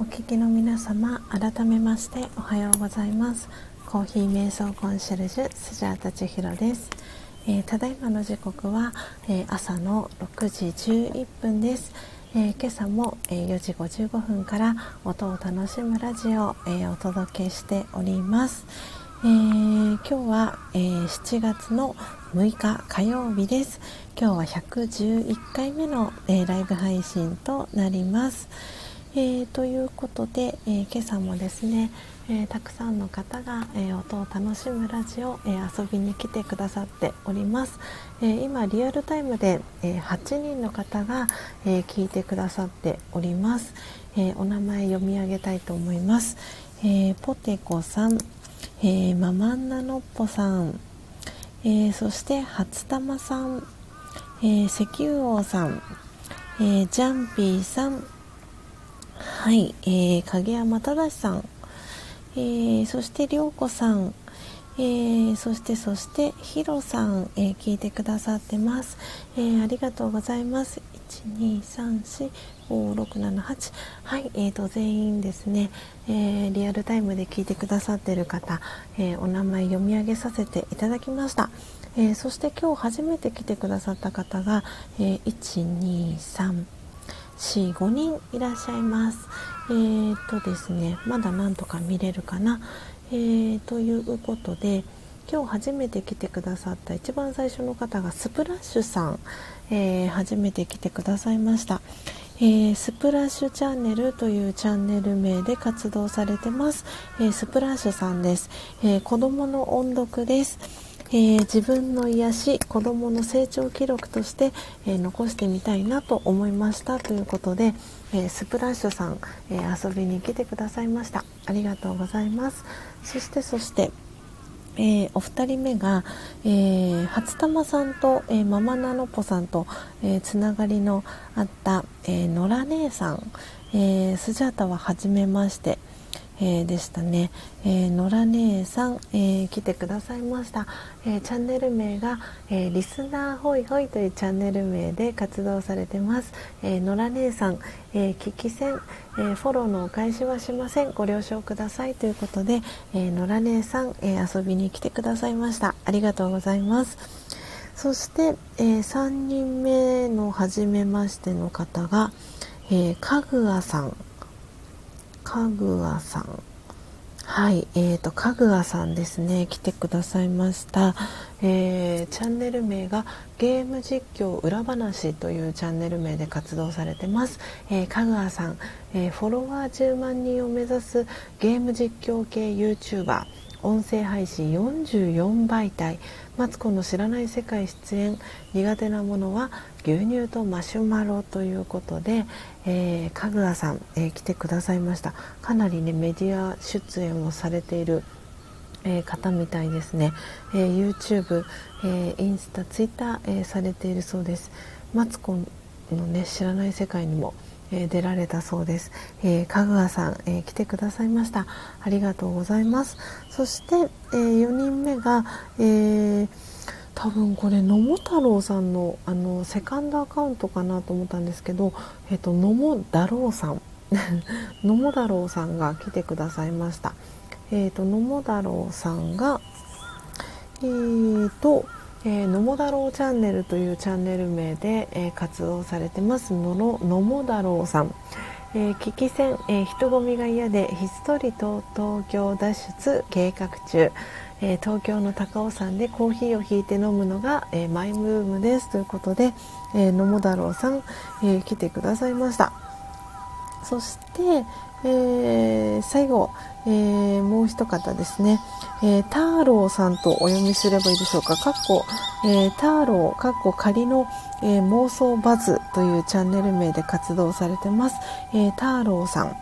お聞きの皆様改めましておはようございます。コーヒー瞑想コンシェルジュスジャータチヒロです、えー、ただいまの時刻は、えー、朝の6時11分です、えー、今朝も、え4時55分から音を楽しむラジオを、えお届けしております、え今日は、え7月の6日火曜日です。今日は111回目の、えライブ配信となります、えー、ということで、えー、今朝もですね、えー、たくさんの方が、え音を楽しむラジオ、え遊びに来てくださっております、え今リアルタイムで、え8人の方が、え聞いてくださっております、えお名前読み上げたいと思います、えポテコさん、えママンナノッポさん、えそして初玉さん、え石油王さん、えジャンピーさん。はい、えー、影山正さん、えー、そして涼子さん、えー、そしてそしてヒロさん、えー、聞いてくださってます、えー、ありがとうございます。1234567はい、えーと、全員ですね、えー、リアルタイムで聞いてくださってる方、えー、お名前読み上げさせていただきました、えー、そして今日初めて来てくださった方が、え、123 45人いらっしゃいます。えー、とですねまだなんとか見れるかな、えー、ということで今日初めて来てくださった一番最初の方がスプラッシュさん、えー、初めて来てくださいました、えー、スプラッシュチャンネルというチャンネル名で活動されてます、えー、スプラッシュさんです、え子供の音読です。えー、自分の癒し子どもの成長記録として、えー、残してみたいなと思いました。ということで、えー、スプラッシュさん、え遊びに来てくださいました。ありがとうございます。そしてそしてえー、お二人目が、えー、初玉さんと、えー、ママナノポさんと、えつながりのあった、え野良姉さん、えスジャータは初めまして、えー、でしたね、えー、野良姉さん、えー、来てくださいました、えチャンネル名が、えリスナーホイホイというチャンネル名で活動されてます、え野良姉さん、え聞き戦、えフォローのお返しはしません。ご了承くださいということで、え野良姉さん、え遊びに来てくださいました。ありがとうございます。そして、え3人目の初めましての方が、えかぐあさん。かぐわさん。はい、えーと、かぐわさんですね、来てくださいました、えー、チャンネル名がゲーム実況裏話というチャンネル名で活動されてます、えー、かぐわさん、えー、フォロワー10万人を目指すゲーム実況系 YouTuber 音声配信44媒体マツコの知らない世界出演。苦手なものは牛乳とマシュマロということで、えー、かぐわさん、えー、来てくださいました。かなりねメディア出演をされているえー、方みたいですね、えー、YouTube、えー、インスタ、ツイッター、えされているそうです。マツコのね知らない世界にもえー、出られたそうです、えー、香川さん、えー、来てくださいました。ありがとうございます。そして、え4人目が、え多分これ野茂太郎さんのあのセカンドアカウントかなと思ったんですけど、えーと、野茂太郎さん。野茂太郎さんが来てくださいました。えーと、野茂太郎さんがえーとえー、野茂太郎チャンネルというチャンネル名で、えー、活動されてます。野野茂太郎さん、えー、危機戦、えー、人混みが嫌でひっそりと東京脱出計画中、えー、東京の高尾山でコーヒーをひいて飲むのが、えー、マイブームですということで、えー、野茂太郎さん、えー、来てくださいましたそして、え、最後、え、もう一方ですね、えー、ターローさんとお読みすればいいでしょうか。かっこ、えー、ターロー、かっこ仮の、え、妄想バズというチャンネル名で活動されてます。えー、ターローさん。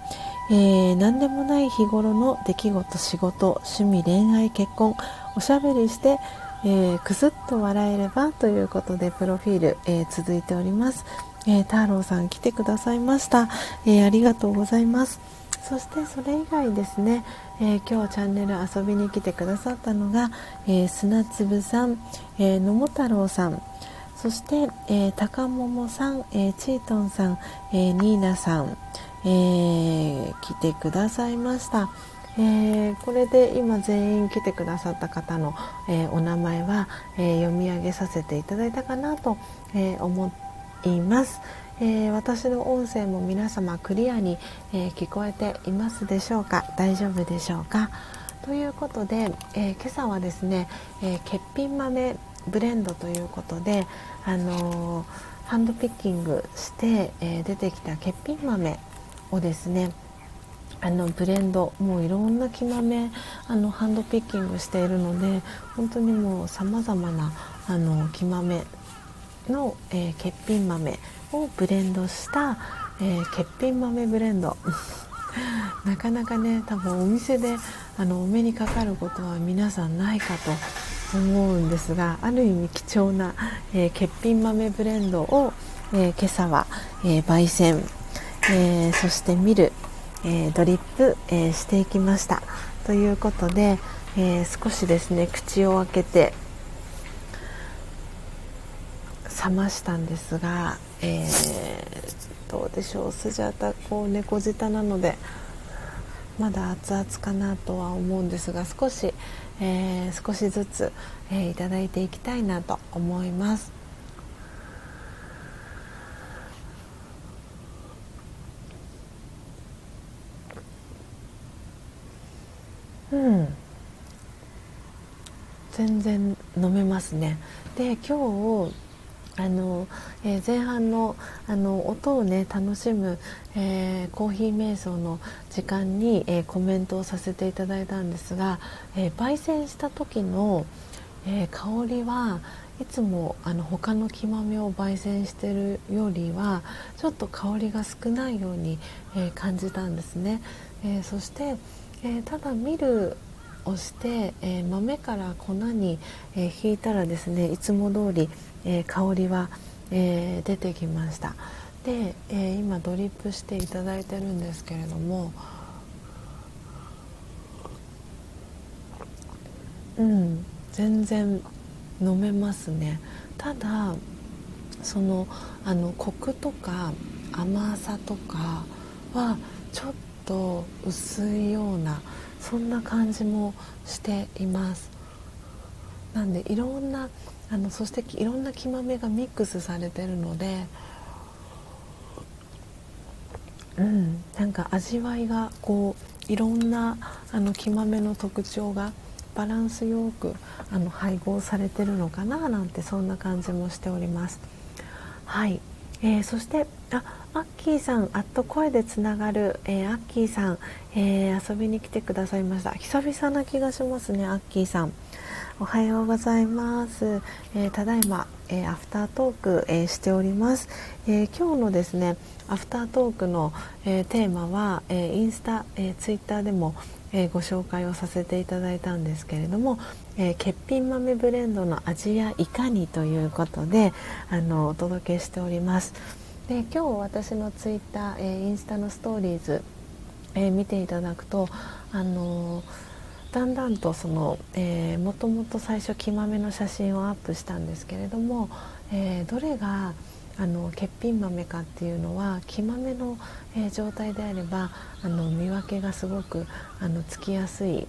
えー、何でもない日頃の出来事、仕事、趣味、恋愛、結婚、おしゃべりして、えー、くすっと笑えればということでプロフィール、えー、続いております。えー、太郎さん来てくださいました、え、ありがとうございます。そしてそれ以外ですね、え、今日チャンネル遊びに来てくださったのが、え砂粒さん、え野茂太郎さん。そして、え高桃さん、えチートンさん、えニーナさん、えー、来てくださいました。えー、これで今全員来てくださった方の、えー、お名前は、えー、読み上げさせていただいたかなと、え思います、え私の音声も皆様クリアに、え聞こえていますでしょうか？大丈夫でしょうか？ということで、え今朝はですね、え欠品豆ブレンドということで、あのハンドピッキングして、え出てきた欠品豆をですねあのブレンドもういろんな木豆あのハンドピッキングしているので本当にもうさまざまなあの木豆の、えー、欠品豆をブレンドした、えー、欠品豆ブレンド。なかなかね多分お店であのお目にかかることは皆さんないかと思うんですがある意味貴重な、えー、欠品豆ブレンドを、え今朝は、え焙煎、えそして見るえー、ドリップ、えー、していきましたということで、え、少しですね口を開けて冷ましたんですが、えどうでしょうスジャタこう猫舌なのでまだ熱々かなとは思うんですが少し、え少しずつ、えいただいていきたいなと思います。うん。全然飲めますね。で今日あの、えー、前半のあの音をね楽しむ、えー、コーヒー瞑想の時間に、えー、コメントをさせていただいたんですが、え焙煎した時の、え香りはいつもあの他の木豆を焙煎してるよりはちょっと香りが少ないように、え感じたんですね、えそして、えただ見るをして、えー、豆から粉に、えー、引いたらですねいつも通り、え、香りは、え出てきました。で、え今ドリップしていただいてるんですけれどもうん全然飲めますね。ただそのあのコクとか甘さとかはちょっと薄いようなそんな感じもしています。なんでいろんなあのそしていろんな木豆がミックスされてるのでうんなんか味わいがこういろんなあの木豆の特徴がバランスよくあの配合されてるのかななんてそんな感じもしております。はい、えー、そしてあアッキーさん、あっと声でつながる、えー、アッキーさん、えー、遊びに来てくださいました。久々な気がしますね、アッキーさん。おはようございます。えー、ただいま、えアフタートーク、えしております、え今日のですね、アフタートークの、えテーマは、えインスタ、えツイッターでも、えご紹介をさせていただいたんですけれども、え欠品豆ブレンドの味やいかにということであのお届けしております。で今日私のツイッター、えー、インスタのストーリーズ、えー、見ていただくと、あの、だんだんとその、えもともと最初木豆の写真をアップしたんですけれども、えどれがあの欠品豆かっていうのは木豆の、え状態であればあの見分けがすごくあのつきやすい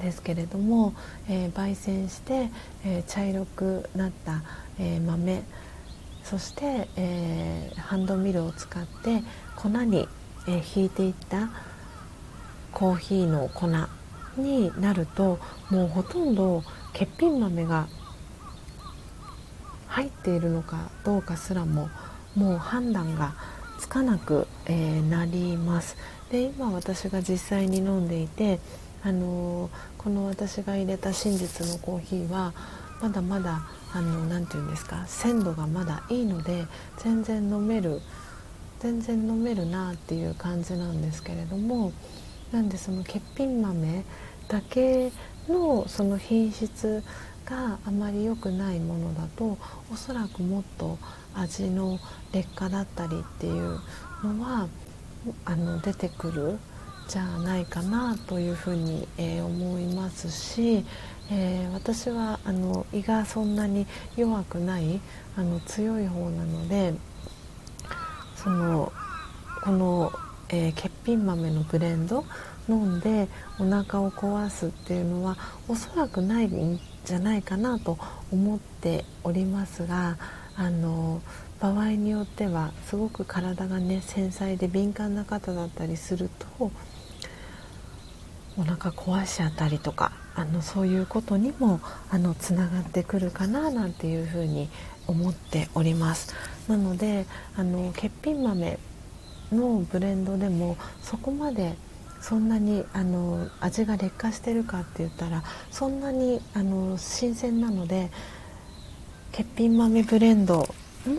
ですけれども、え焙煎して、え茶色くなった、え豆そして、え、ハンドミルを使って粉に、えー、ひいていったコーヒーの粉になるともうほとんど欠品豆が入っているのかどうかすらももう判断がつかなく、えー、なります。で今私が実際に飲んでいて、あのー、この私が入れた真実のコーヒーはまだまだあのなて言うんですか鮮度がまだいいので全然飲める全然飲めるなっていう感じなんですけれどもなんでその欠品豆だけのその品質があまり良くないものだとおそらくもっと味の劣化だったりっていうのはあの出てくるじゃないかなというふうに、えー、思いますしえー、私はあの胃がそんなに弱くないあの強い方なのでそのこのえー、欠品豆のブレンド飲んでお腹を壊すっていうのはおそらくないじゃないかなと思っておりますがあの場合によってはすごく体がね繊細で敏感な方だったりするとお腹壊しちゃったりとかあのそういうことにもあのつながってくるかななんていうふうに思っております。なのであの欠品豆のブレンドでもそこまでそんなにあの味が劣化してるかって言ったらそんなにあの新鮮なので欠品豆ブレンド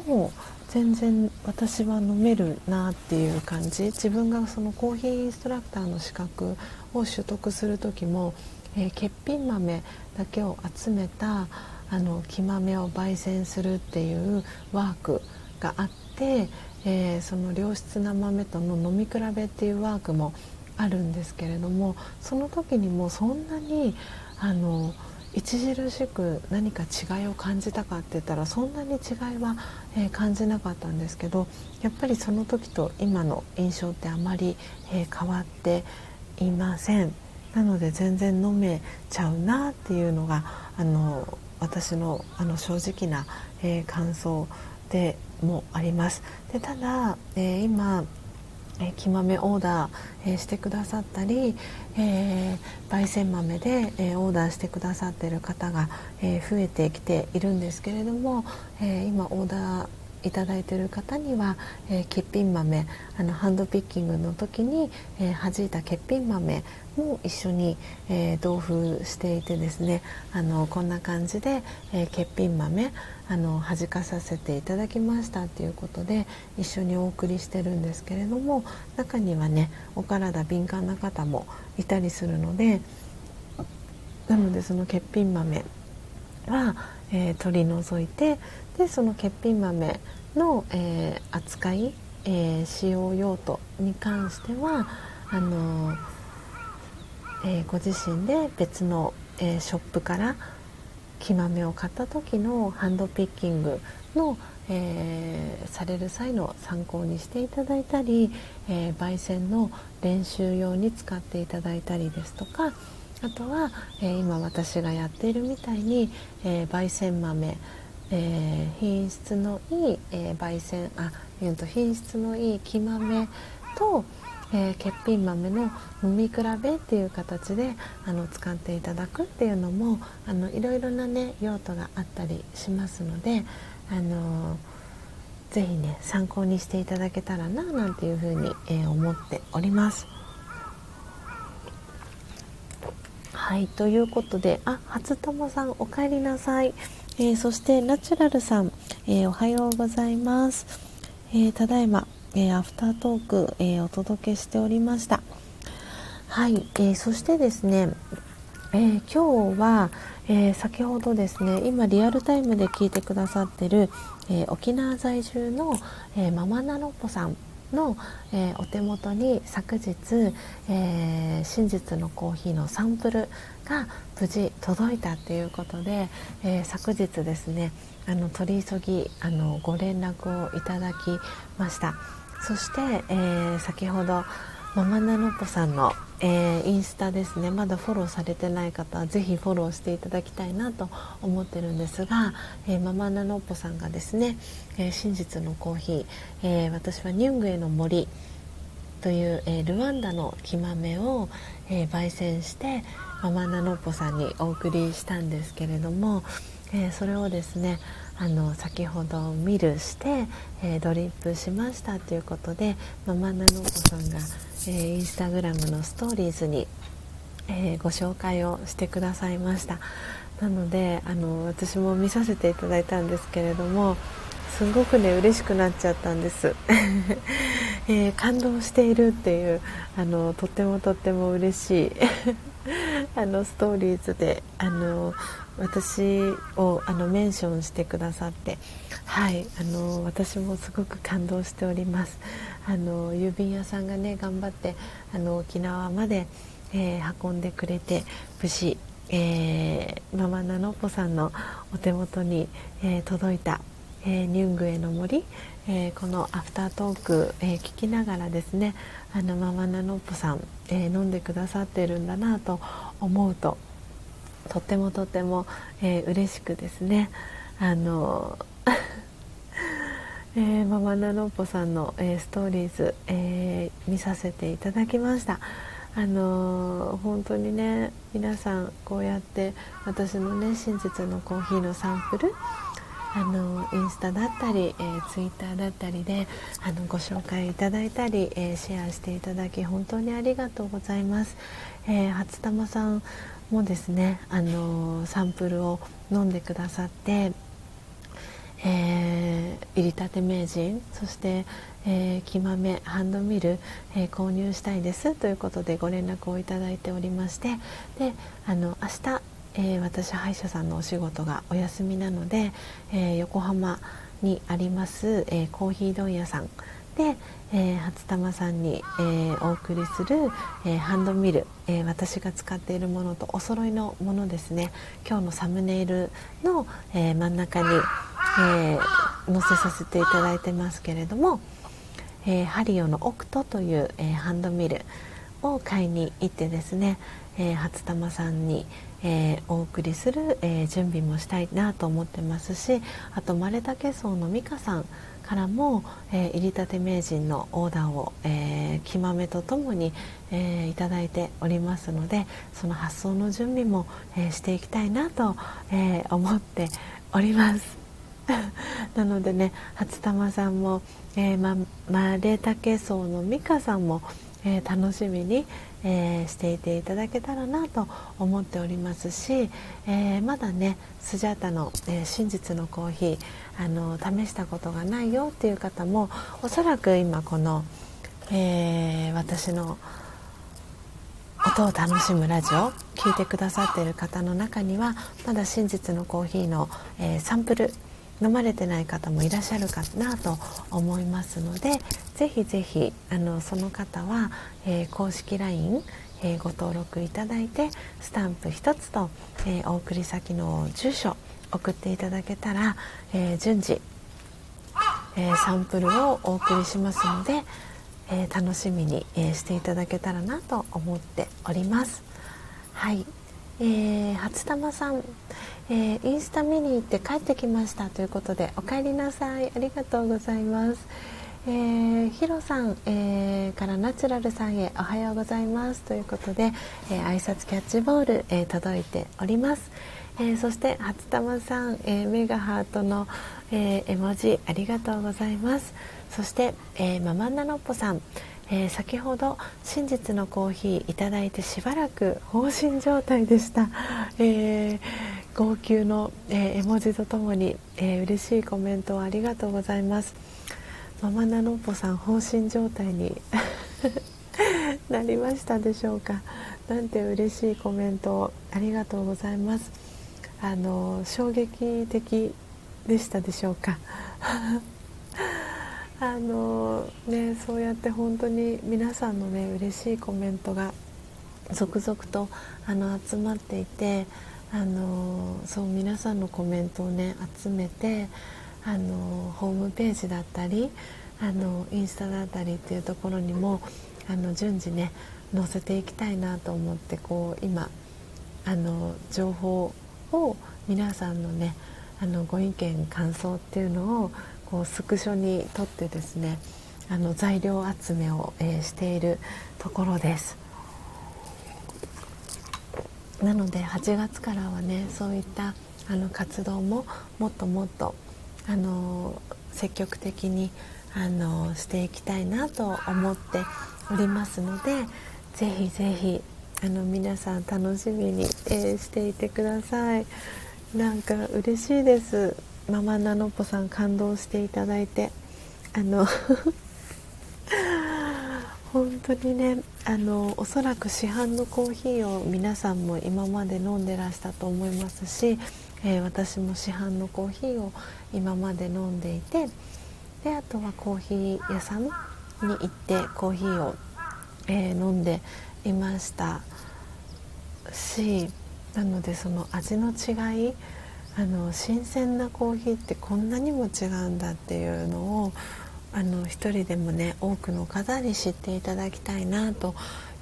も全然私は飲めるなっていう感じ。自分がそのコーヒーインストラクターの資格を取得する時も、えー、欠品豆だけを集めたあの木豆を焙煎するっていうワークがあって、えー、その良質な豆との飲み比べっていうワークもあるんですけれどもその時にもそんなにあの著しく何か違いを感じたかって言ったらそんなに違いは、えー、感じなかったんですけどやっぱりその時と今の印象ってあまり、えー、変わっていません。なので全然飲めちゃうなっていうのがあの私のあの正直な、えー、感想でもあります。でただ、え今えー、木豆オーダー、えー、してくださったり、えー、焙煎豆で、えオーダーしてくださってる方が、え増えてきているんですけれども、え今オーダーいただいている方には、えー、欠品豆あのハンドピッキングの時に、えー、弾いた欠品豆も一緒に、えー、同封していてですねあのこんな感じで、え、欠品豆あの弾かさせていただきましたということで一緒にお送りしてるんですけれども中にはねお体敏感な方もいたりするのでなのでその欠品豆は、えー、取り除いてでその欠品豆の、えー、扱い、えー、使用用途に関してはあのー、えご自身で別の、えショップから木豆を買った時のハンドピッキングの、えー、される際の参考にしていただいたり、えー、焙煎の練習用に使っていただいたりですとかあとは、えー、今私がやっているみたいに、え焙煎豆えー、品質のいい、えー、焙煎あ、えー、と品質のいい木豆と、えー、欠品豆の飲み比べっていう形であの使っていただくっていうのもあのいろいろなね用途があったりしますのであのぜひね参考にしていただけたらななんていうふうに、えー、思っております。はいということであ初友さんお帰りなさい。えー、そしてナチュラルさん、えー、おはようございます、えー、ただいま、えアフタートーク、えお届けしておりました。はい、えそしてですね、え今日は、え先ほどですね今リアルタイムで聞いてくださってる、え沖縄在住の、えママナロッポさんの、えー、お手元に昨日、えー、真実のコーヒーのサンプルが無事届いたということで、えー、昨日ですねあの取り急ぎあのご連絡をいただきました。そして、え先ほどママナノポさんの、えー、インスタですねまだフォローされてない方はぜひフォローしていただきたいなと思ってるんですが、えー、ママナノポさんがですね、え、真実のコーヒー、え私はニュングエの森という、えルワンダの木豆を、え焙煎してママナノポさんにお送りしたんですけれども、えそれをですねあの先ほどミルして、えー、ドリップしましたということでママナノコさんが、えー、インスタグラムのストーリーズに、えー、ご紹介をしてくださいました。なのであの私も見させていただいたんですけれどもすごくね嬉しくなっちゃったんです、えー、感動しているっていうあのとってもとっても嬉しい。あのストーリーズであの私をあのメンションしてくださってはいあの私もすごく感動しております。あの郵便屋さんがね頑張ってあの沖縄まで、えー、運んでくれて無事、えー、ママナノポさんのお手元に、えー、届いた、えニュングエの森、えー、このアフタートーク、えー、聞きながらですねあのママナノッポさん、えー、飲んでくださってるんだなと思うととってもとっても、えー、嬉しくですねあの えー、ママナノッポさんの、えー、ストーリーズ、えー、見させていただきました。あの本当にね皆さんこうやって私のね真実のコーヒーのサンプルあのインスタだったり、えー、ツイッターだったりであのご紹介いただいたり、えー、シェアしていただき本当にありがとうございます、えー、初玉さんもですねあのサンプルを飲んでくださってえー、入りたて名人そして、えー、木豆ハンドミル、えー、購入したいですということでご連絡をいただいておりましてであの明日、えー、私歯医者さんのお仕事がお休みなので、え横浜にあります、えコーヒー問屋さんで、え、初玉さんに、え、お送りする、え、ハンドミル、え私が使っているものとお揃いのものですね。今日のサムネイルの、え真ん中に、え載せさせていただいてますけれども、えハリオのオクトという、えハンドミルを買いに行ってですね、え初玉さんに、えお送りする、え準備もしたいなと思ってますしあとマレタケソウの美香さんからも、えー、入りたて名人のオーダーを、えー、木豆とともに、えー、いただいておりますのでその発送の準備も、えー、していきたいなと、えー、思っております。なのでね初玉さんも、えーま、マレタケソウの美香さんも、えー、楽しみに、えー、していていただけたらなと思っておりますし、えー、まだねスジャータの、えー、真実のコーヒーあの試したことがないよっていう方もおそらく今この、え私の音を楽しむラジオ聞いてくださっている方の中にはまだ真実のコーヒーの、えサンプル飲まれてない方もいらっしゃるかなと思いますのでぜひぜひあのその方は、えー、公式 LINE、えー、ご登録いただいてスタンプ1つと、えー、お送り先の住所送っていただけたら、え順次、えサンプルをお送りしますので、え楽しみに、えしていただけたらなと思っております。はい、えー、初玉さん、えー、インスタ見に行って帰ってきましたということでお帰りなさい。ありがとうございます、えー、ヒロさん、えー、からナチュラルさんへおはようございますということで、えー、挨拶キャッチボール、えー、届いております、えー、そして初玉さん、えー、メガハートの、えー、絵文字ありがとうございます。そして、えー、ママナノッポさんえー、先ほど真実のコーヒーいただいてしばらく放心状態でした、えー、号泣の、えー、絵文字とともに、えー、嬉しいコメントをありがとうございます。ママナノッポさん放心状態に なりましたでしょうか。なんて嬉しいコメントをありがとうございます。あの衝撃的でしたでしょうか。あのねそうやって本当に皆さんのね嬉しいコメントが続々とあの集まっていてあのそう皆さんのコメントをね集めてあのホームページだったりあのインスタだったりっていうところにもあの順次ね載せていきたいなと思ってこう今あの情報を皆さんのねあのご意見感想っていうのをこうスクショに撮ってですねあの材料集めを、えー、しているところです。なので8月からはねそういったあの活動ももっともっとあの積極的にあのしていきたいなと思っておりますのでぜひぜひあの皆さん楽しみに、えー、していてください。なんか嬉しいです。ママナノポさん感動していただいてあの 本当にねあのおそらく市販のコーヒーを皆さんも今まで飲んでらしたと思いますし、えー、私も市販のコーヒーを今まで飲んでいてであとはコーヒー屋さんに行ってコーヒーを、えー、飲んでいましたしなのでその味の違いあの新鮮なコーヒーってこんなにも違うんだっていうのをあの一人でもね多くの方に知っていただきたいなと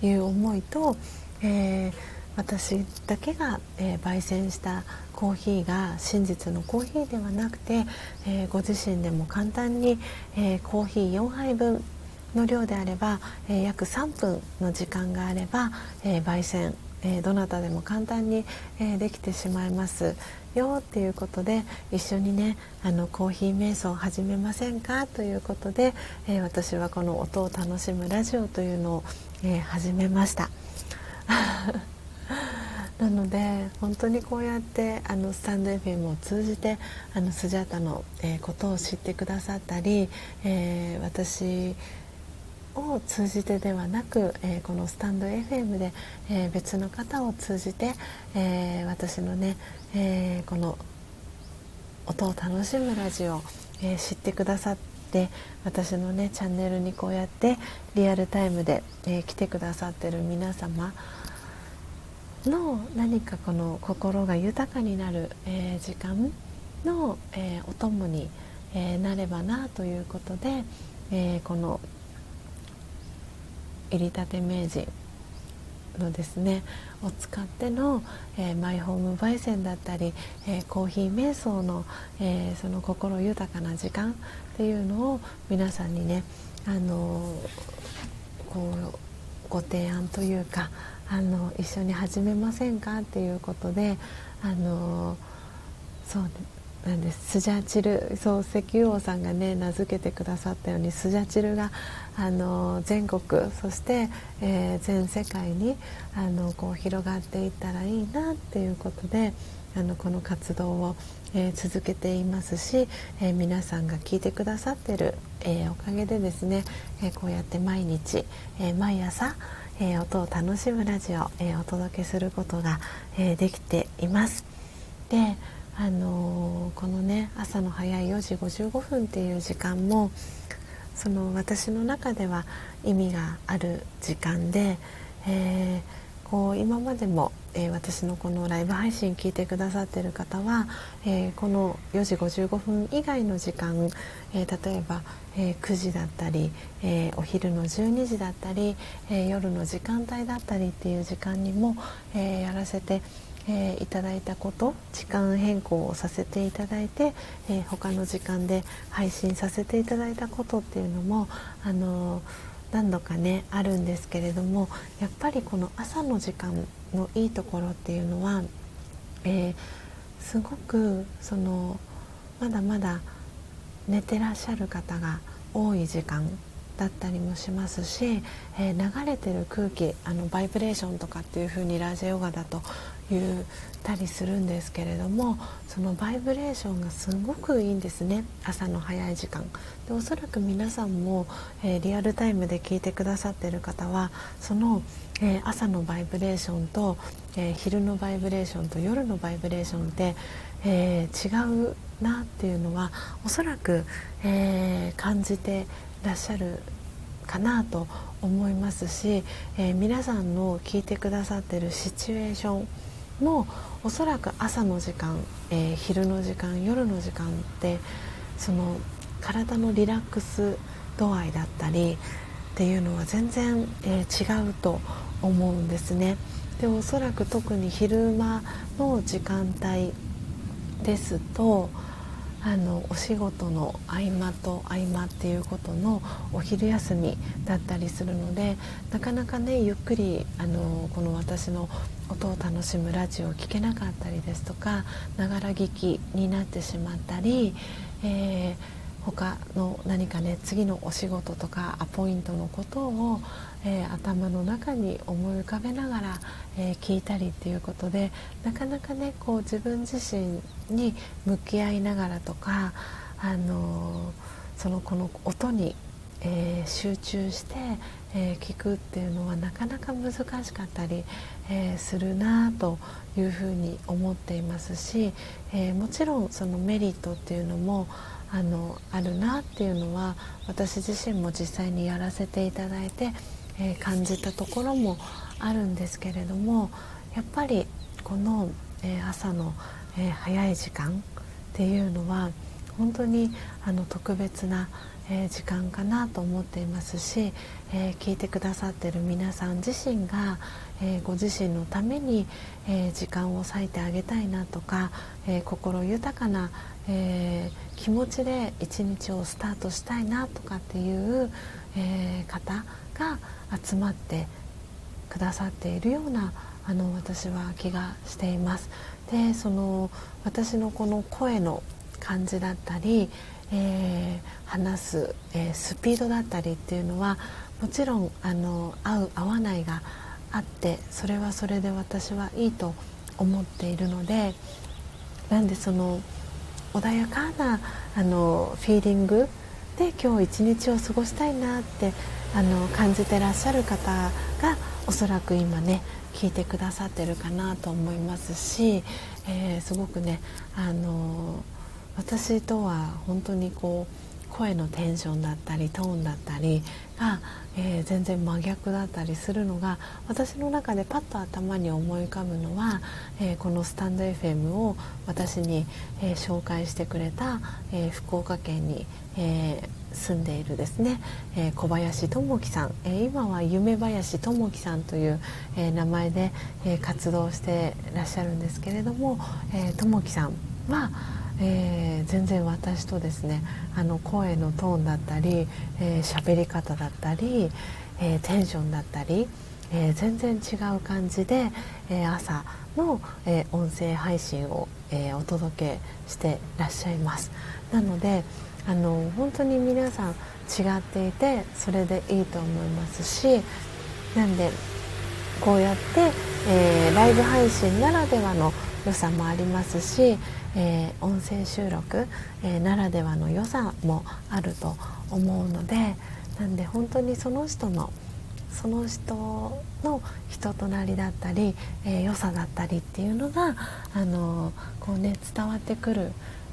いう思いと、えー、私だけが、えー、焙煎したコーヒーが真実のコーヒーではなくて、えー、ご自身でも簡単に、えコーヒー4杯分の量であれば、え約3分の時間があれば、え焙煎えー、どなたでも簡単に、えー、できてしまいますよっていうことで一緒にねあのコーヒー瞑想を始めませんか？ということで、えー、私はこの音を楽しむラジオというのを、え始めました。なので本当にこうやってあのスタンド FM を通じてあのスジャータの、えことを知ってくださったり、え私を通じてではなく、えー、このスタンド FM で、えー、別の方を通じて、えー、私のね、えこの音を楽しむラジオを、え知ってくださって私のねチャンネルにこうやってリアルタイムで、え来てくださってる皆様の何かこの心が豊かになる、え時間の、えお供に、えなればなということで、えこの「入りたて名人のですねを使っての、えー、マイホーム焙煎だったり、えー、コーヒー瞑想の、えー、その心豊かな時間っていうのを皆さんにね、あのこうご提案というかあの一緒に始めませんかっていうことで、あのそうなんですスジャチルそう石油王さんがね名付けてくださったようにスジャチルがあの全国そして、えー、全世界にあのこう広がっていったらいいなっていうことであのこの活動を、えー、続けていますし、えー、皆さんが聞いてくださってる、えおかげでですね、えこうやって毎日、え毎朝、え音を楽しむラジオ、えお届けすることが、えできています。であの、このね朝の早い4時55分っていう時間もその私の中では意味がある時間で、えー、こう今までも、えー、私のこのライブ配信聞いてくださってる方は、えー、この4時55分以外の時間、え例えば、え9時だったり、えお昼の12時だったり、え夜の時間帯だったりっていう時間にも、えやらせてえー、いただいたこと時間変更をさせていただいて、えー、他の時間で配信させていただいたことっていうのも、あのー、何度かねあるんですけれどもやっぱりこの朝の時間のいいところっていうのは、えー、すごくそのまだまだ寝てらっしゃる方が多い時間だったりもしますし、えー、流れてる空気あのバイブレーションとかっていう風にラージヨガだと言ったりするんですけれどもそのバイブレーションがすごくいいんですね。朝の早い時間。でおそらく皆さんも、えー、リアルタイムで聞いてくださってる方はその、えー、朝のバイブレーションと、えー、昼のバイブレーションと夜のバイブレーションって、え違うなっていうのはおそらく、え感じてらっしゃるかなと思いますし、え皆さんの聞いてくださってるシチュエーションもおそらく朝の時間、えー、昼の時間夜の時間ってその体のリラックス度合いだったりっていうのは全然、えー、違うと思うんですね。でおそらく特に昼間の時間帯ですとあのお仕事の合間と合間っていうことのお昼休みだったりするのでなかなかねゆっくりあのこの私の音を楽しむラジオを聴けなかったりですとかながら聞きになってしまったり、えー他の何かね次のお仕事とかアポイントのことを、えー、頭の中に思い浮かべながら、えー、聞いたりっていうことでなかなかねこう自分自身に向き合いながらとか、あのー、そのこの音に、え集中して、え聞くっていうのはなかなか難しかったり、えするなというふうに思っていますし、えもちろんそのメリットっていうのもあのあるなっていうのは私自身も実際にやらせていただいて、え、感じたところもあるんですけれどもやっぱりこの、え、朝のえ、早い時間っていうのは本当にあの特別な、えー、時間かなと思っていますし、えー、聞いてくださってる皆さん自身が、えご自身のために、え時間を割いてあげたいなとか、え心豊かな、え気持ちで一日をスタートしたいなとかっていう、え方が集まってくださっているようなあの私は気がしています。でその私のこの声の感じだったり、えー、話す、えー、スピードだったりっていうのはもちろんあの合う合わないがあってそれはそれで私はいいと思っているのでなんでその穏やかなあのフィーリングで今日一日を過ごしたいなってあの感じてらっしゃる方がおそらく今ね聞いてくださってるかなと思いますし、えー、すごくねあの私とは本当にこう声のテンションだったりトーンだったりが、えー、全然真逆だったりするのが私の中でパッと頭に思い浮かぶのは、えー、このスタンド FM を私に、えー、紹介してくれた、え福岡県に、え住んでいるですね、え小林智樹さん、え今は夢林智樹さんという、え名前で、え活動してらっしゃるんですけれども、え智樹さんはえー、全然私とですねあの声のトーンだったり喋、えー、り方だったり、えー、テンションだったり、えー、全然違う感じで、え朝の、え音声配信を、えお届けしてらっしゃいます。なのであの本当に皆さん違っていてそれでいいと思いますしなんでこうやって、えライブ配信ならではの良さもありますし、えー、音声収録、えー、ならではの良さもあると思うのでなんで本当にその人のその人の人となりだったり、えー、良さだったりっていうのが、あのこうね、伝わってくる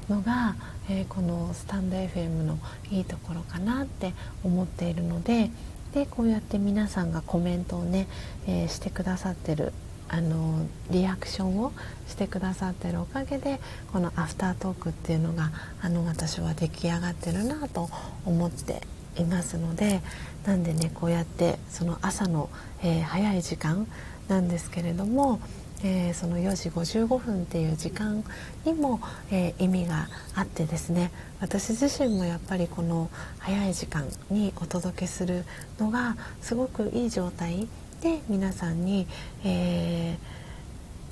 のが、えー、このスタンド FM のいいところかなって思っているのででこうやって皆さんがコメントをね、え、してくださってるあのリアクションをしてくださってるおかげでこのアフタートークっていうのがあの私は出来上がってるなと思っていますのでなんでねこうやってその朝の、えー、早い時間なんですけれども、えー、その4時55分っていう時間にも、えー、意味があってですね私自身もやっぱりこの早い時間にお届けするのがすごくいい状態で皆さんに、え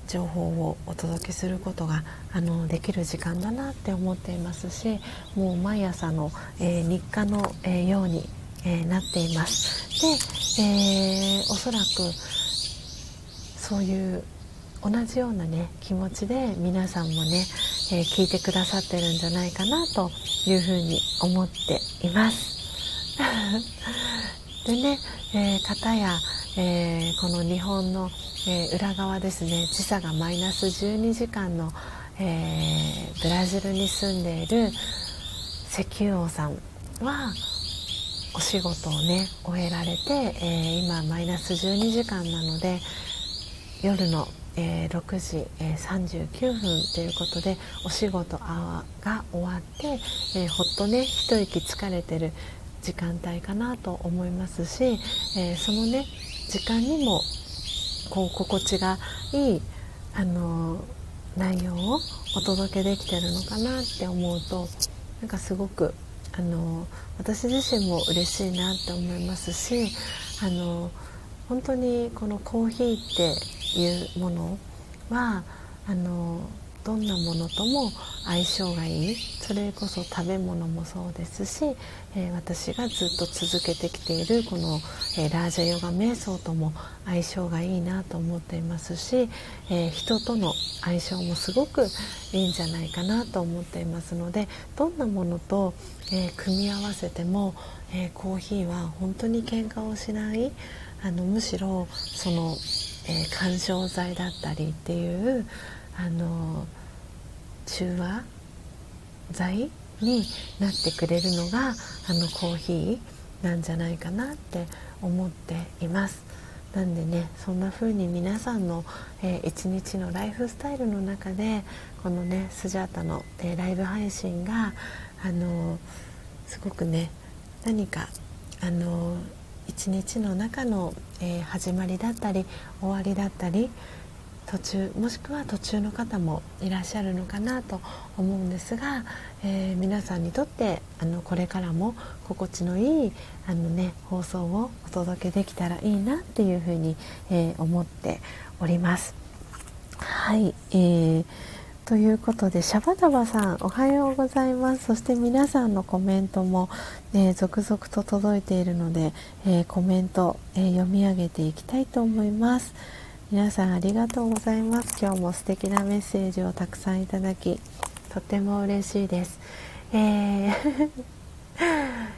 ー、情報をお届けすることがあのできる時間だなって思っていますしもう毎朝の、えー、日課の、えー、ように、えなっています。で、えおそらくそういう同じようなね気持ちで皆さんもね、え聞いてくださってるんじゃないかなというふうに思っています。でね、えー、方やえー、この日本の、えー、裏側ですね時差がマイナス12時間の、えー、ブラジルに住んでいる石油王さんはお仕事をね終えられて、え今マイナス12時間なので夜の、え6時、え39分ということでお仕事が終わって、えほっとね一息疲れてる時間帯かなと思いますし、えそのね時間にもこう心地がいいあの内容をお届けできてるのかなって思うとなんかすごくあの私自身も嬉しいなって思いますしあの本当にこのコーヒーっていうものはあのどんなものとも相性がいい。それこそ食べ物もそうですし、えー、私がずっと続けてきているこの、えー、ラージャヨガ瞑想とも相性がいいなと思っていますし、えー、人との相性もすごくいいんじゃないかなと思っていますのでどんなものと、え組み合わせても、えコーヒーは本当に喧嘩をしないあのむしろその、え緩衝材だったりっていうあの中和剤になってくれるのがあのコーヒーなんじゃないかなって思っています。なんでねそんな風に皆さんの、えー、一日のライフスタイルの中でこのねスジャータの、えー、ライブ配信があのー、すごくね何かあの一日の中の、え始まりだったり終わりだったり途中もしくは途中の方もいらっしゃるのかなと思うんですが、えー、皆さんにとってあのこれからも心地のいいあの、ね、放送をお届けできたらいいなっていうふうに、えー、思っております。はい、えーということでシャバダバさんおはようございますそして皆さんのコメントも、ね、続々と届いているので、えー、コメント、えー、読み上げていきたいと思います。皆さんありがとうございます。今日も素敵なメッセージをたくさんいただきとても嬉しいです、えー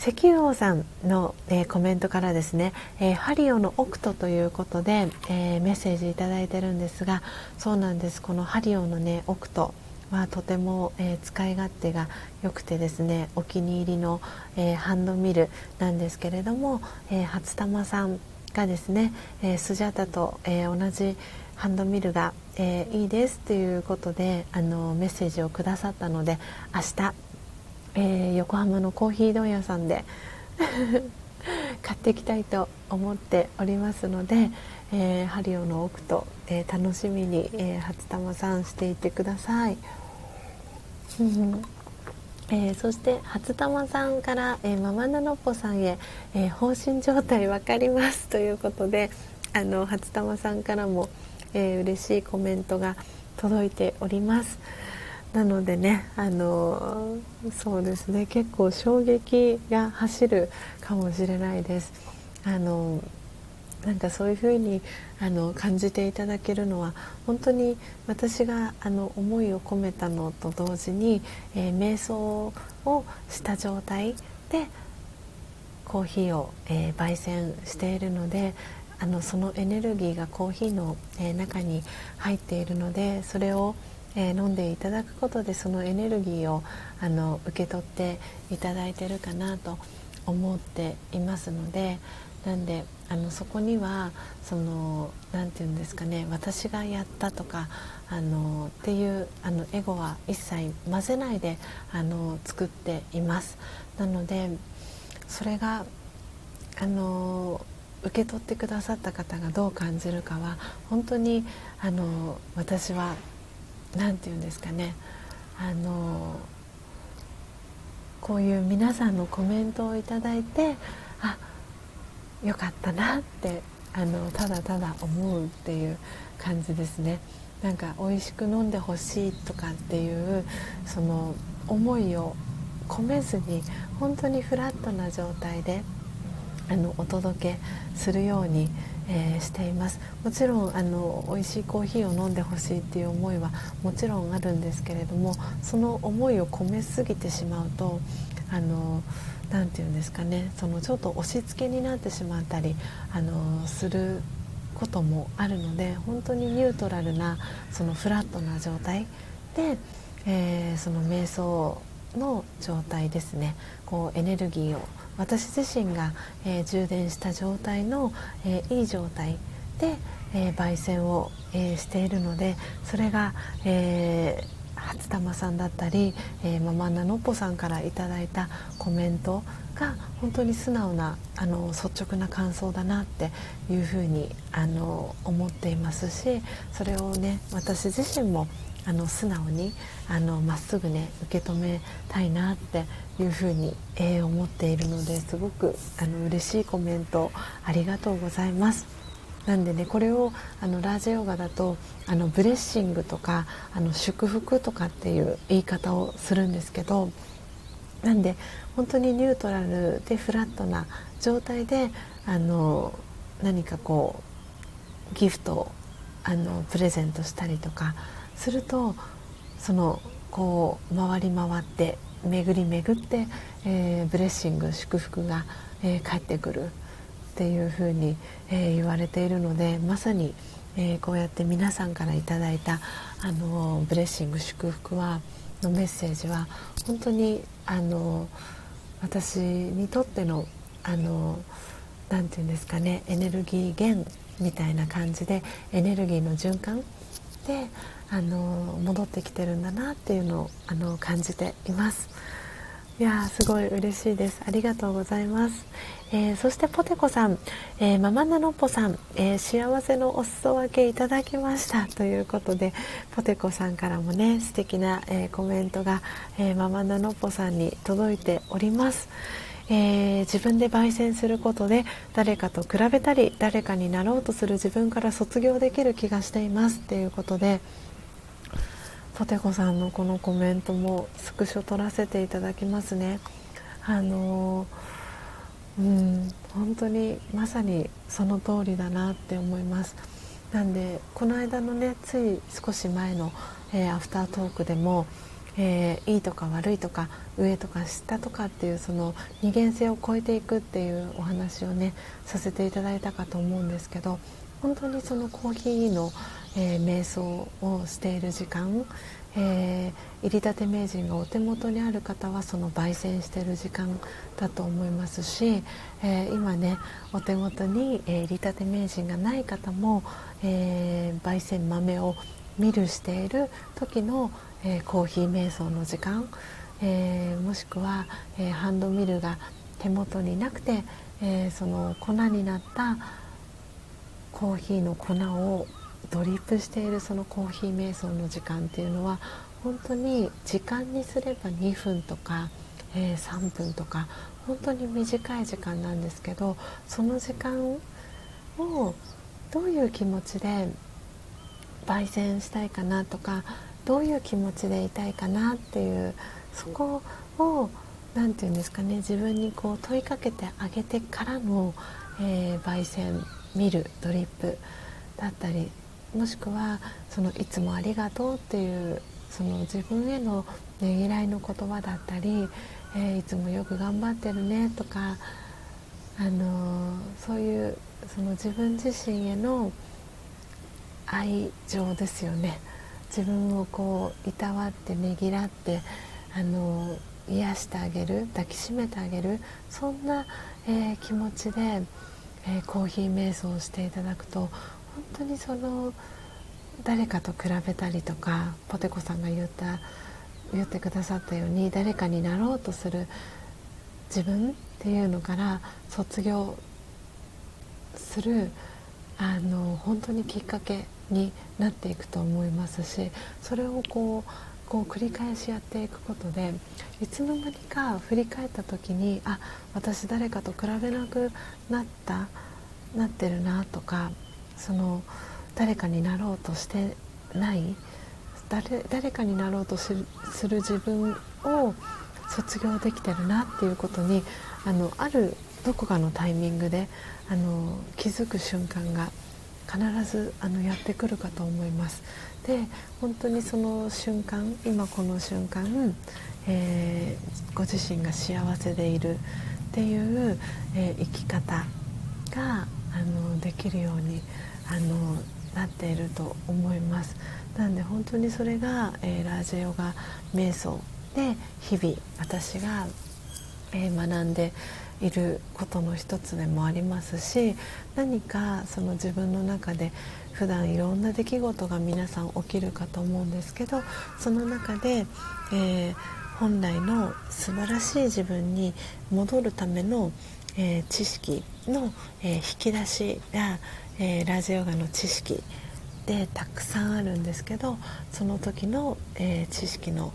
石油王さんの、えー、コメントからですね、えー、ハリオのオクトということで、えー、メッセージいただいてるんですがそうなんです。このハリオのねオクトはとても、え使い勝手が良くてですねお気に入りの、えハンドミルなんですけれども、え初玉さんがですね、えー、スジャータと、えー、同じハンドミルが、えー、いいですということであのメッセージをくださったので明日、え横浜のコーヒー問屋さんで 買っていきたいと思っておりますので、えハリオの奥と、え楽しみに、え初玉さんしていてください。えー、そして初玉さんから、えー、ママナノッポさんへ、えー、放心状態分かりますということであの初玉さんからも、えー、嬉しいコメントが届いております。なのでねあのそうですね結構衝撃が走るかもしれないです。あのなんかそういうふうにあの感じていただけるのは本当に私があの思いを込めたのと同時に、えー、瞑想をした状態でコーヒーを、えー、焙煎しているのであのそのエネルギーがコーヒーの、えー、中に入っているのでそれを、え飲んでいただくことでそのエネルギーをあの受け取っていただいてるかなと思っていますのでなんであのそこにはその何て言うんですかね私がやったとかあのっていうあのエゴは一切混ぜないであの作っています。なのでそれがあの受け取ってくださった方がどう感じるかは本当にあの私は何て言うんですかねあのこういう皆さんのコメントをいただいてあよかったなってあのただただ思うっていう感じですね。なんか美味しく飲んでほしいとかっていうその思いを込めずに本当にフラットな状態であのお届けするように、えー、しています。もちろんあの美味しいコーヒーを飲んでほしいっていう思いはもちろんあるんですけれどもその思いを込めすぎてしまうとあの何て言うんですかねそのちょっと押し付けになってしまったりあのすることもあるので本当にニュートラルなそのフラットな状態で、えー、その瞑想の状態ですね。こうエネルギーを私自身が、えー、充電した状態の、えー、いい状態で、え焙煎を、えしているのでそれが、えー初玉さんだったり、えー、ママナノッポさんからいただいたコメントが本当に素直なあの率直な感想だなっていうふうにあの思っていますしそれをね私自身もあの素直にあのまっすぐね受け止めたいなっていうふうに、えー、思っているのですごくあの嬉しいコメントありがとうございます。なんでねこれをあのラージャヨガだとあの blessing とかあの祝福とかっていう言い方をするんですけどなんで本当にニュートラルでフラットな状態であの何かこうギフトをあのプレゼントしたりとかするとそのこう回り回って巡り巡って、えー、 blessing 祝福が、えー、返ってくる。っていうふうに、えー、言われているのでまさに、えー、こうやって皆さんからいただいたあのブレッシング祝福はのメッセージは本当にあの私にとってのあの何て言うんですかねエネルギー源みたいな感じでエネルギーの循環であの戻ってきてるんだなっていうのをあの感じています。いやすごい嬉しいですありがとうございます、えー、そしてポテコさん、えー、ママナノッポさん、えー、幸せのお裾分けいただきました。ということでポテコさんからもね素敵な、えコメントが、えママナノッポさんに届いております、え自分で焙煎することで誰かと比べたり誰かになろうとする自分から卒業できる気がしています。っていうことでポテコさんのこのコメントもスクショ取らせていただきますね。あのうん本当にまさにその通りだなって思います。なんでこの間のねつい少し前の、えー、アフタートークでも、えー、いいとか悪いとか上とか下とかっていうその二元性を超えていくっていうお話をねさせていただいたかと思うんですけど本当にそのコーヒーの、えー、瞑想をしている時間、えー、入りたて名人がお手元にある方はその焙煎してる時間だと思いますし、えー、今ねお手元に、えー、入りたて名人がない方も、えー、焙煎豆を見るしている時の、えー、コーヒー瞑想の時間、えー、もしくは、えー、ハンドミルが手元になくて、えー、その粉になったコーヒーの粉をドリップしているそのコーヒー瞑想の時間っていうのは本当に時間にすれば2分とか、えー、3分とか本当に短い時間なんですけどその時間をどういう気持ちで焙煎したいかなとかどういう気持ちでいたいかなっていうそこを何て言うんですかね自分にこう問いかけてあげてからの、えー、焙煎見るドリップだったりもしくはそのいつもありがとうっていうその自分へのねぎらいの言葉だったり、えー、いつもよく頑張ってるねとか、あのー、そういうその自分自身への愛情ですよね。自分をこういたわってねぎらって、あのー、癒してあげる抱きしめてあげるそんな、え気持ちで、えコーヒー瞑想をしていただくと当にその誰かと比べたりとかポテコさんが言った言ってくださったように誰かになろうとする自分っていうのから卒業するあの本当にきっかけになっていくと思いますしそれをこうこう繰り返しやっていくことでいつの間にか振り返った時にあ私誰かと比べなくなったなってるなとかその誰かになろうとしてない誰誰かになろうとする自分を卒業できてるなっていうことにあのあるどこかのタイミングであの気づく瞬間が必ずあのやってくるかと思います。で本当にその瞬間今この瞬間、えー、ご自身が幸せでいるっていう、えー、生き方があのできるようにあのなっていると思います。なので本当にそれが、えー、ラージェヨガ瞑想で日々私が、えー、学んでいることの一つでもありますし何かその自分の中で普段いろんな出来事が皆さん起きるかと思うんですけどその中で、えー、本来の素晴らしい自分に戻るための、えー、知識の、えー、引き出しが、えー、ラジオガの知識でたくさんあるんですけどその時の、えー、知識の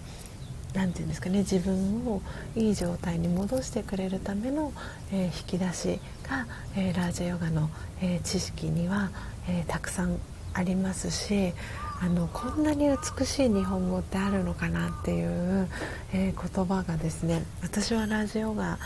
何て言うんですかね自分をいい状態に戻してくれるための、えー、引き出しが、えー、ラージヨガの、えー、知識には、えたくさんありますしあのこんなに美しい日本語ってあるのかなっていう、え言葉がですね私はラージヨガ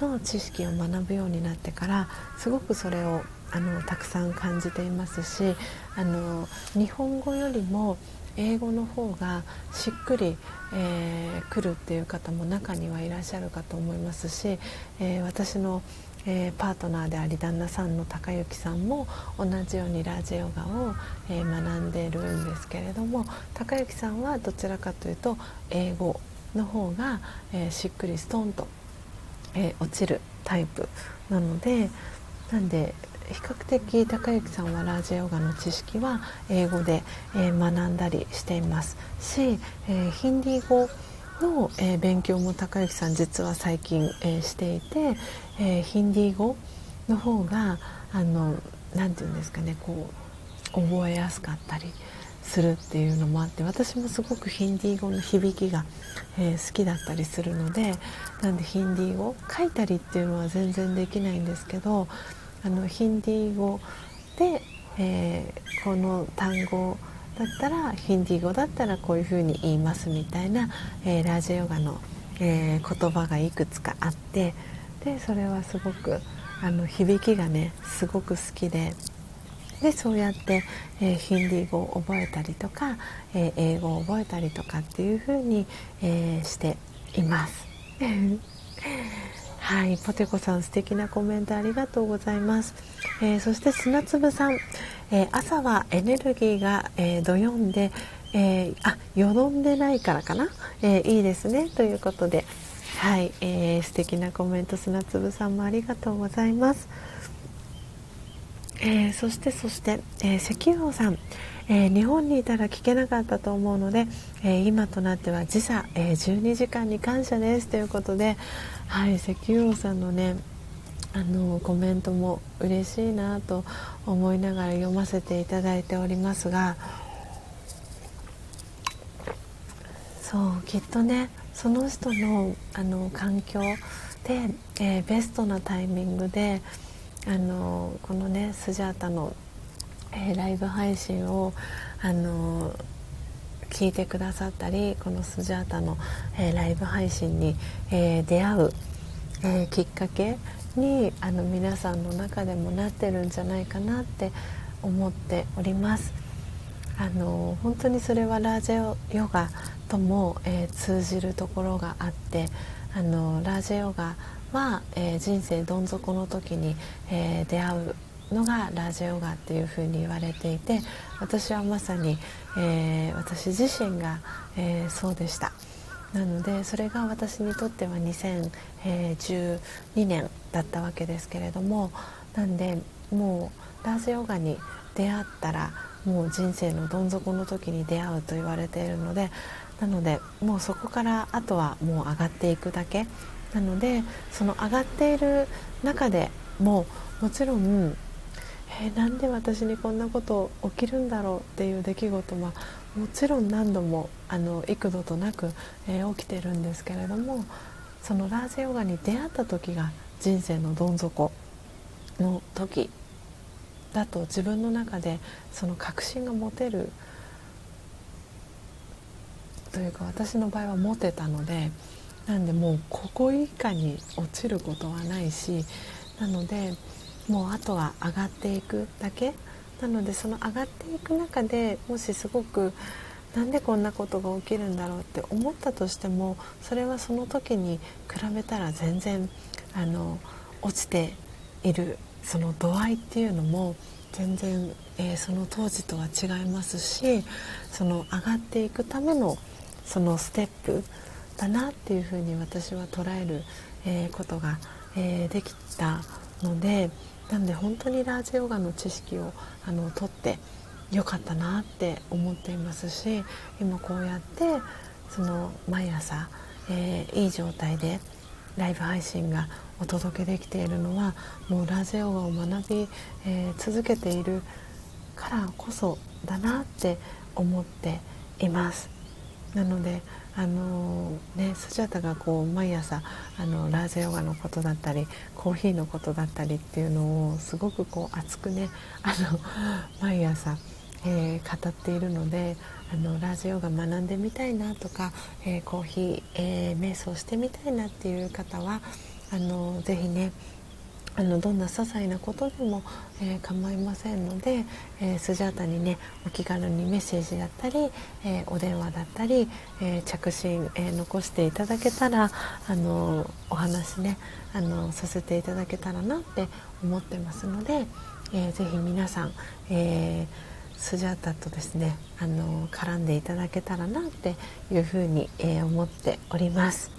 の知識を学ぶようになってからすごくそれをあのたくさん感じていますしあの日本語よりも英語の方がしっくり、えー、来るっていう方も中にはいらっしゃるかと思いますし、えー、私の、えー、パートナーであり旦那さんの高之さんも同じようにラジオガを、え学んでいるんですけれども高之さんはどちらかというと英語の方が、えしっくりストンと、え落ちるタイプなのでなんで比較的高之さんはラージヨガの知識は英語で、えー、学んだりしていますし、えー、ヒンディー語の、えー、勉強も高之さん実は最近、えー、していて、えー、ヒンディー語の方があのなんて言うんですかねこう覚えやすかったりするっていうのもあって私もすごくヒンディー語の響きが、えー、好きだったりするのでなんでヒンディー語書いたりっていうのは全然できないんですけどあのヒンディー語で、えー、この単語だったらヒンディー語だったらこういうふうに言いますみたいな、えー、ラージヨガの、えー、言葉がいくつかあってでそれはすごくあの響きがねすごく好きで。でそうやって、えー、ヒンディー語を覚えたりとか、えー、英語を覚えたりとかっていう風に、えー、しています。はい、ポテコさん素敵なコメントありがとうございます。えー、そして砂粒さん、えー、朝はエネルギーが、えー、どよんで、えー、あ、よどんでないからかな、えいいですね。ということで、はい、えー、素敵なコメント砂粒さんもありがとうございます。えそしてそして、え石油王さん、えー、日本にいたら聞けなかったと思うので、えー、今となっては時差、えー、12時間に感謝です。ということで、はい、石油王さんのねあのコメントも嬉しいなと思いながら読ませていただいておりますがそうきっとねその人のあの環境で、えー、ベストなタイミングであのこのねスジャータのえー、ライブ配信を、あの、聞いてくださったりこのスジャータの、えー、ライブ配信に、え出会う、えきっかけにあの皆さんの中でもなってるんじゃないかなって思っております。あの本当にそれはラージェヨガとも、え通じるところがあってあのラージェヨガは、え人生どん底の時に、え出会うのがラージヨガっていうふうに言われていて私はまさに、えー、私自身が、えー、そうでした。なのでそれが私にとっては2012年だったわけですけれどもなんでもうラージヨガに出会ったらもう人生のどん底の時に出会うと言われているのでなのでもうそこからあとはもう上がっていくだけ。なのでその上がっている中でももちろんえ、なんで私にこんなこと起きるんだろうっていう出来事はもちろん何度もあの幾度となく、えー、起きてるんですけれどもそのラージヨガに出会った時が人生のどん底の時だと自分の中でその確信が持てるというか私の場合は持てたのでなんでもうここ以下に落ちることはないしなのでもうあとは上がっていくだけ？なのでその上がっていく中でもしすごくなんでこんなことが起きるんだろうって思ったとしてもそれはその時に比べたら全然あの落ちているその度合いっていうのも全然、えー、その当時とは違いますしその上がっていくためのそのステップだなっていうふうに私は捉える、えー、ことが、えー、できたので。なんで本当にラージヨガの知識をあの取ってよかったなって思っていますし今こうやってその毎朝、えー、いい状態でライブ配信がお届けできているのはもうラージヨガを学び、えー、続けているからこそだなって思っています。なのであのね、スジャタがこう毎朝あのラージャヨガのことだったりコーヒーのことだったりっていうのをすごくこう熱くねあの 毎朝、えー、語っているのであのラージヨガ学んでみたいなとか、えー、コーヒー、えー、瞑想してみたいなっていう方はあのぜひねあのどんな些細なことでも、えー、構いませんので、えー、スジャータにねお気軽にメッセージだったり、えー、お電話だったり、え着信、え残していただけたらあのお話ねあのさせていただけたらなって思ってますので、えー、ぜひ皆さん、えスジャータとですねあの絡んでいただけたらなっていうふうに、え思っております。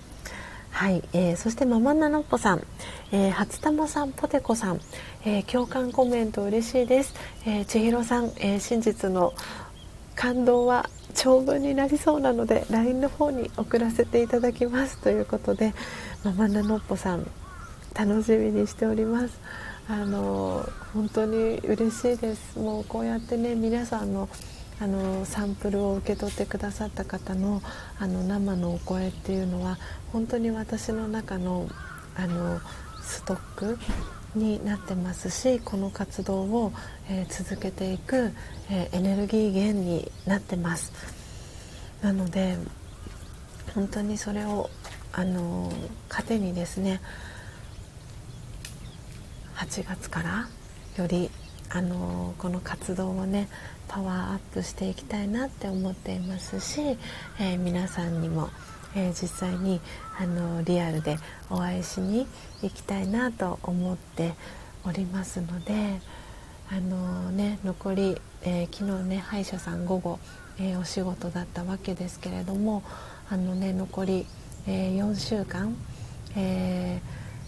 はい、えー、そしてママナノッポさん、えー、初玉さんポテコさん、えー、共感コメント嬉しいです、えー、千尋さん、えー、真実の感動は長文になりそうなので LINE の方に送らせていただきます。ということでママナノッポさん楽しみにしております。あの本当に嬉しいです。もうこうやってね皆さんのあのサンプルを受け取ってくださった方のあの生のお声っていうのは本当に私の中のあのストックになってますしこの活動を、えー、続けていく、えー、エネルギー源になってます。なので本当にそれをあの糧にですね8月からよりあのこの活動をねパワーアップしていきたいなって思っていますし、えー、皆さんにも、えー、実際にあのリアルでお会いしに行きたいなと思っておりますのであのね残り、えー、昨日ね歯医者さん午後、えお仕事だったわけですけれどもあのね残り、え4週間、え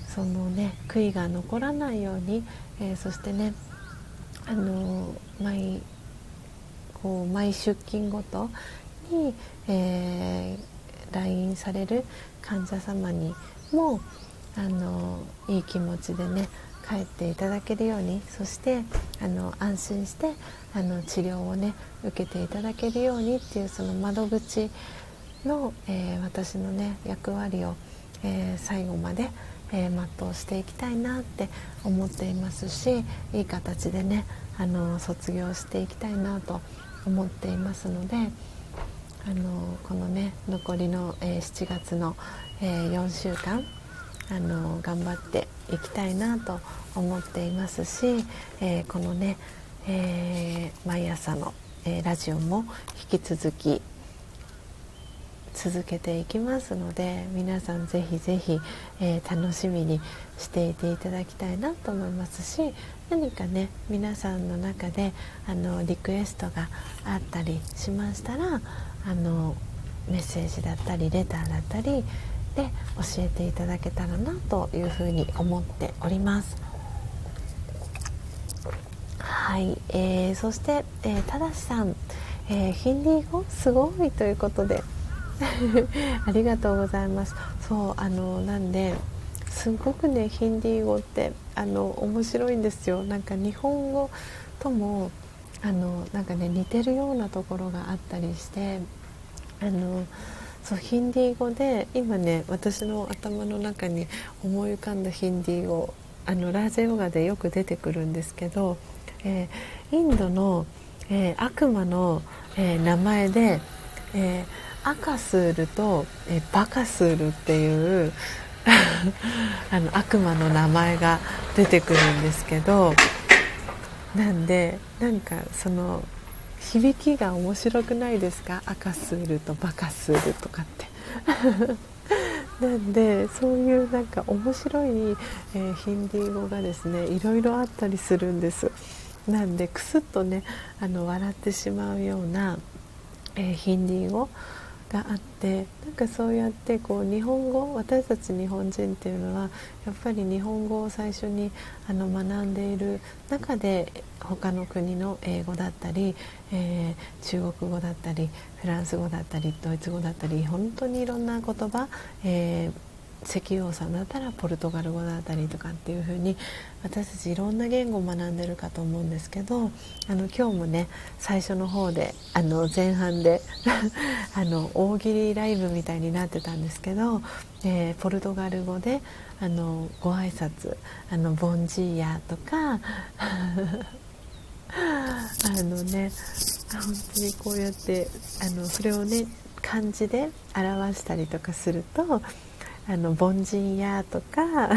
そのね悔いが残らないように、えそしてねあの毎こう毎出勤ごとに、えー、LINE される患者様にもあのいい気持ちでね帰っていただけるようにそしてあの安心してあの治療をね受けていただけるようにっていうその窓口の、えー、私のね役割を、えー、最後まで、えー、全うしていきたいなって思っていますしいい形でねあの卒業していきたいなと思っていますのであのこのね残りの、えー、7月の、えー、4週間あの頑張っていきたいなと思っていますし、えー、このね、え毎朝の、えラジオも引き続き続けていきますので皆さんぜひぜひ、えー、楽しみにしていていただきたいなと思いますし何かね皆さんの中であのリクエストがあったりしましたらあのメッセージだったりレターだったりで教えていただけたらなというふうに思っております。はい、えー、そして、えー、ただしさん、えー、ヒンディー語？すごいということで。ありがとうございます。そうあのなんですごくねヒンディー語ってあの面白いんですよ。なんか日本語ともあのなんかね似てるようなところがあったりしてあのそうヒンディー語で今ね私の頭の中に思い浮かんだヒンディー語あのラージェヨガでよく出てくるんですけど、えー、インドの、えー、悪魔の、えー、名前で、えーアカスールとえバカスールっていう あの悪魔の名前が出てくるんですけどなんでなんかその響きが面白くないですか？赤するとバカスールとかって。なんでそういうなんか面白い、えー、ヒンディー語がですねいろいろあったりするんです。なんでクスッとねあの笑ってしまうような、えー、ヒンディー語があってなんかそうやってこう日本語私たち日本人っていうのはやっぱり日本語を最初にあの学んでいる中で他の国の英語だったり、えー、中国語だったりフランス語だったりドイツ語だったり本当にいろんな言葉、えー石油王さんだったらポルトガル語だったりとかっていう風に私たちいろんな言語を学んでるかと思うんですけどあの今日もね最初の方であの前半で あの大喜利ライブみたいになってたんですけど、えー、ポルトガル語であのご挨拶あのボンジーヤとか あのね本当にこうやってあのそれをね漢字で表したりとかするとあの凡人やとか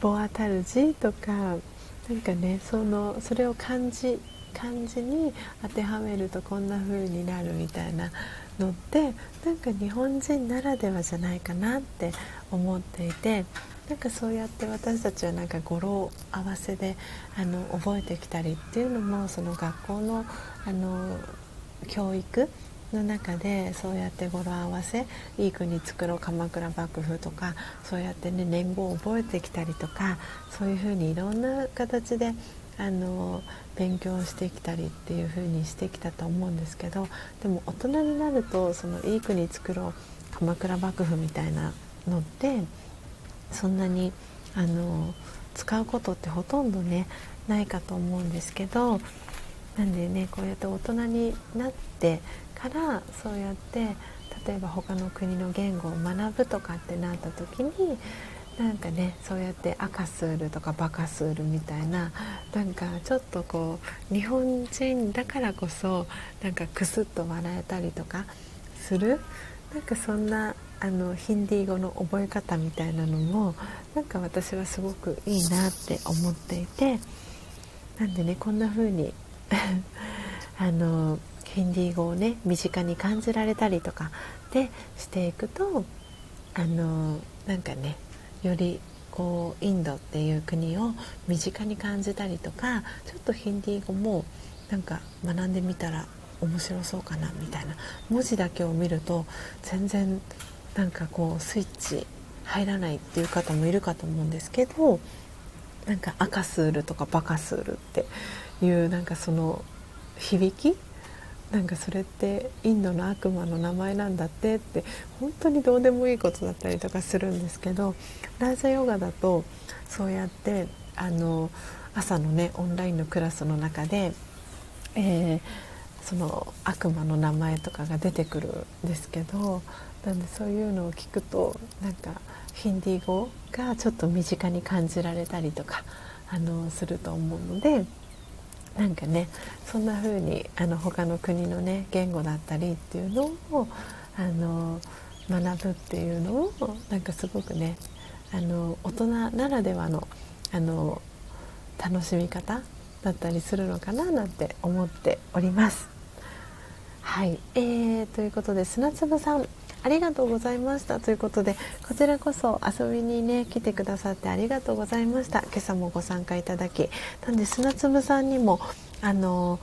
ボアタルジとかなんかねそのそれを漢字漢字に当てはめるとこんな風になるみたいなのってなんか日本人ならではじゃないかなって思っていてなんかそうやって私たちはなんか語呂合わせであの覚えてきたりっていうのもその学校のあの教育の中でそうやって語呂合わせいい国作ろう鎌倉幕府とかそうやってね年号を覚えてきたりとかそういうふうにいろんな形であの勉強してきたりっていう風にしてきたと思うんですけどでも大人になるとそのいい国作ろう鎌倉幕府みたいなのってそんなにあの使うことってほとんどねないかと思うんですけどなんでねこうやって大人になってからそうやって例えば他の国の言語を学ぶとかってなった時になんかねそうやって赤スールとかバカスールみたいななんかちょっとこう日本人だからこそなんかクスッと笑えたりとかする？なんかそんなあのヒンディー語の覚え方みたいなのもなんか私はすごくいいなって思っていてなんでねこんな風に あのヒンディー語をね身近に感じられたりとかでしていくとあのなんかねよりこうインドっていう国を身近に感じたりとかちょっとヒンディー語もなんか学んでみたら面白そうかなみたいな文字だけを見ると全然なんかこうスイッチ入らないっていう方もいるかと思うんですけどなんか赤スールとかバカスールっていうなんかその響きなんかそれってインドの悪魔の名前なんだってって本当にどうでもいいことだったりとかするんですけどラージャヨガだとそうやってあの朝のねオンラインのクラスの中で、えー、その悪魔の名前とかが出てくるんですけどなんでそういうのを聞くとなんかヒンディー語がちょっと身近に感じられたりとかあのすると思うので。なんかねそんな風にあに他の国のね言語だったりっていうのをあの学ぶっていうのをなんかすごくねあの大人ならではのあの楽しみ方だったりするのかななんて思っております。はい、えー、ということで砂粒さんありがとうございました。ということでこちらこそ遊びにね来てくださってありがとうございました。今朝もご参加いただきなんで砂粒さんにもあの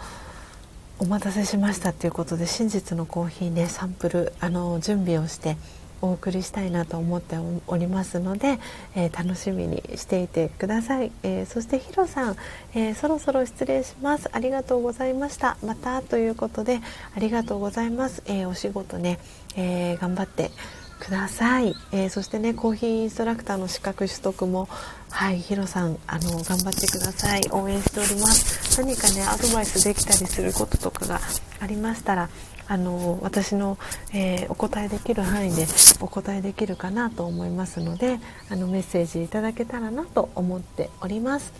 お待たせしましたということで真実のコーヒーねサンプルあの準備をしてお送りしたいなと思っておりますので、えー、楽しみにしていてください、えー、そしてヒロさん、えー、そろそろ失礼します。ありがとうございました。またということでありがとうございます、えお仕事ね、えー頑張ってください、えー、そしてねコーヒーインストラクターの資格取得もはいヒロさんあの頑張ってください。応援しております。何かねアドバイスできたりすることとかがありましたらあの私の、えー、お答えできる範囲でお答えできるかなと思いますのであのメッセージいただけたらなと思っております。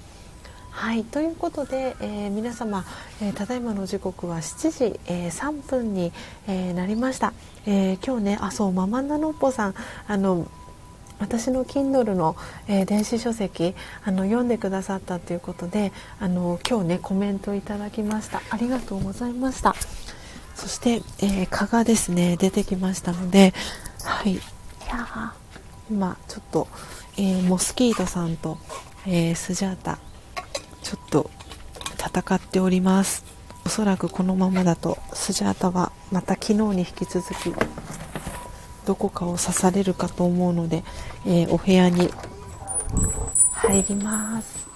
はいということで、えー、皆様、えー、ただいまの時刻は7時、えー、3分に、えなりました、え今日ねあそうママンナノッポさんあの私の Kindle の、えー、電子書籍あの読んでくださったということであの今日ねコメントいただきました。ありがとうございました。そして、えー、蚊がですね出てきましたのではい。今ちょっと、えー、モスキートさんと、えー、スジャータちょっと戦っております。おそらくこのままだとスジャータはまた昨日に引き続きどこかを刺されるかと思うので、えー、お部屋に入ります、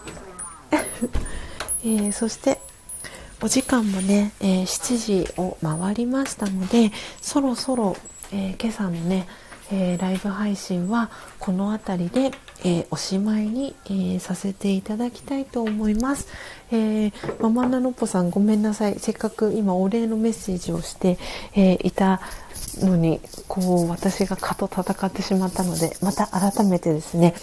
えー、そしてお時間もね、えー、7時を回りましたのでそろそろ、えー、今朝のね、えー、ライブ配信はこの辺りで、えおしまいに、えさせていただきたいと思います。えママナノポさんごめんなさい。せっかく今お礼のメッセージをして、えいたのに、こう私が蚊と戦ってしまったので、また改めてですね、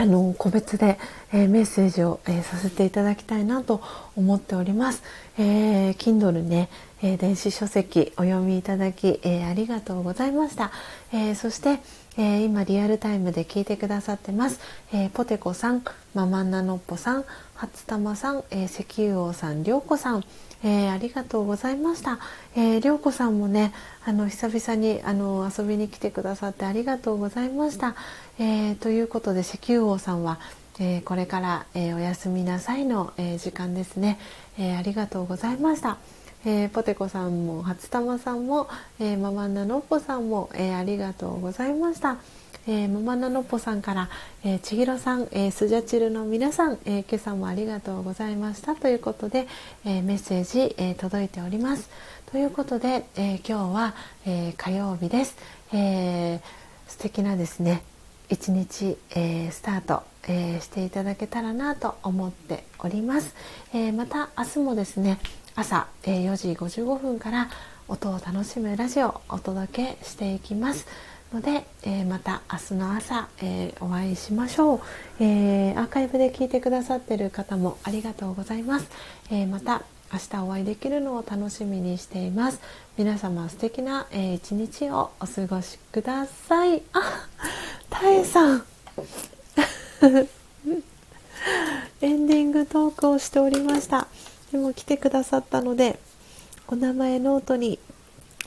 あの個別で、えー、メッセージを、えー、させていただきたいなと思っております。えー、Kindle ね、え電子書籍お読みいただき、えありがとうございました。えそして、え今リアルタイムで聞いてくださってます。えポテコさん、ママンナノッポさん、初玉さん、え石油王さん、りょうこさん、えー、ありがとうございました。えー、りょうこさんもね、あの久々にあの遊びに来てくださってありがとうございました。えー、ということで石油王さんは、えー、これから、えー、おやすみなさいの、えー、時間ですね、えー、ありがとうございました。えー、ポテコさんも初玉さんも、えー、ママナノッポさんも、えー、ありがとうございました。えー、ママナノッポさんから、えー、千尋さん、えー、スジャチルの皆さん、えー、今朝もありがとうございましたということで、えー、メッセージ、えー、届いております。ということで、えー、今日は、えー、火曜日です。えー、素敵なですね一日、えー、スタート、えー、していただけたらなと思っております。えー、また明日もですね朝、え、4時55分から音を楽しむラジオをお届けしていきます。ので、えー、また明日の朝、えー、お会いしましょう、えー、アーカイブで聞いてくださってる方もありがとうございます、えまた明日お会いできるのを楽しみにしています。皆様素敵な、え一日をお過ごしください。あ、たえさん。エンディングトークをしておりました。でも来てくださったのでお名前ノートに、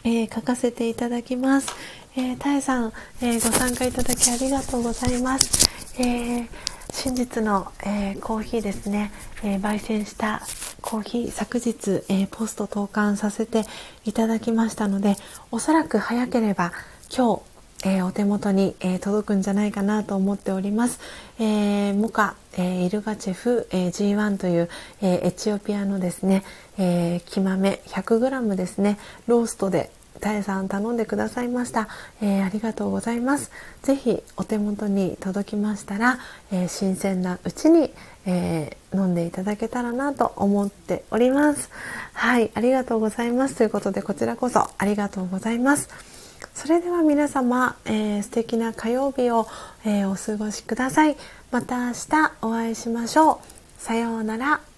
え書かせていただきますえー、たえさん、えー、ご参加いただきありがとうございます。えー、真実の、えー、コーヒーですね、え焙煎したコーヒー昨日、えポスト投函させていただきましたので、おそらく早ければ今日、えお手元に、え届くんじゃないかなと思っております。えモカ、えイルガチェフ、え G1 という、えエチオピアのですね、え木豆 100g ですね、ローストでたえさん頼んでくださいました、えー、ありがとうございます。ぜひお手元に届きましたら、えー、新鮮なうちに、えー、飲んでいただけたらなと思っております。はいありがとうございます。ということでこちらこそありがとうございます。それでは皆様、えー、素敵な火曜日を、えお過ごしください。また明日お会いしましょう。さようなら。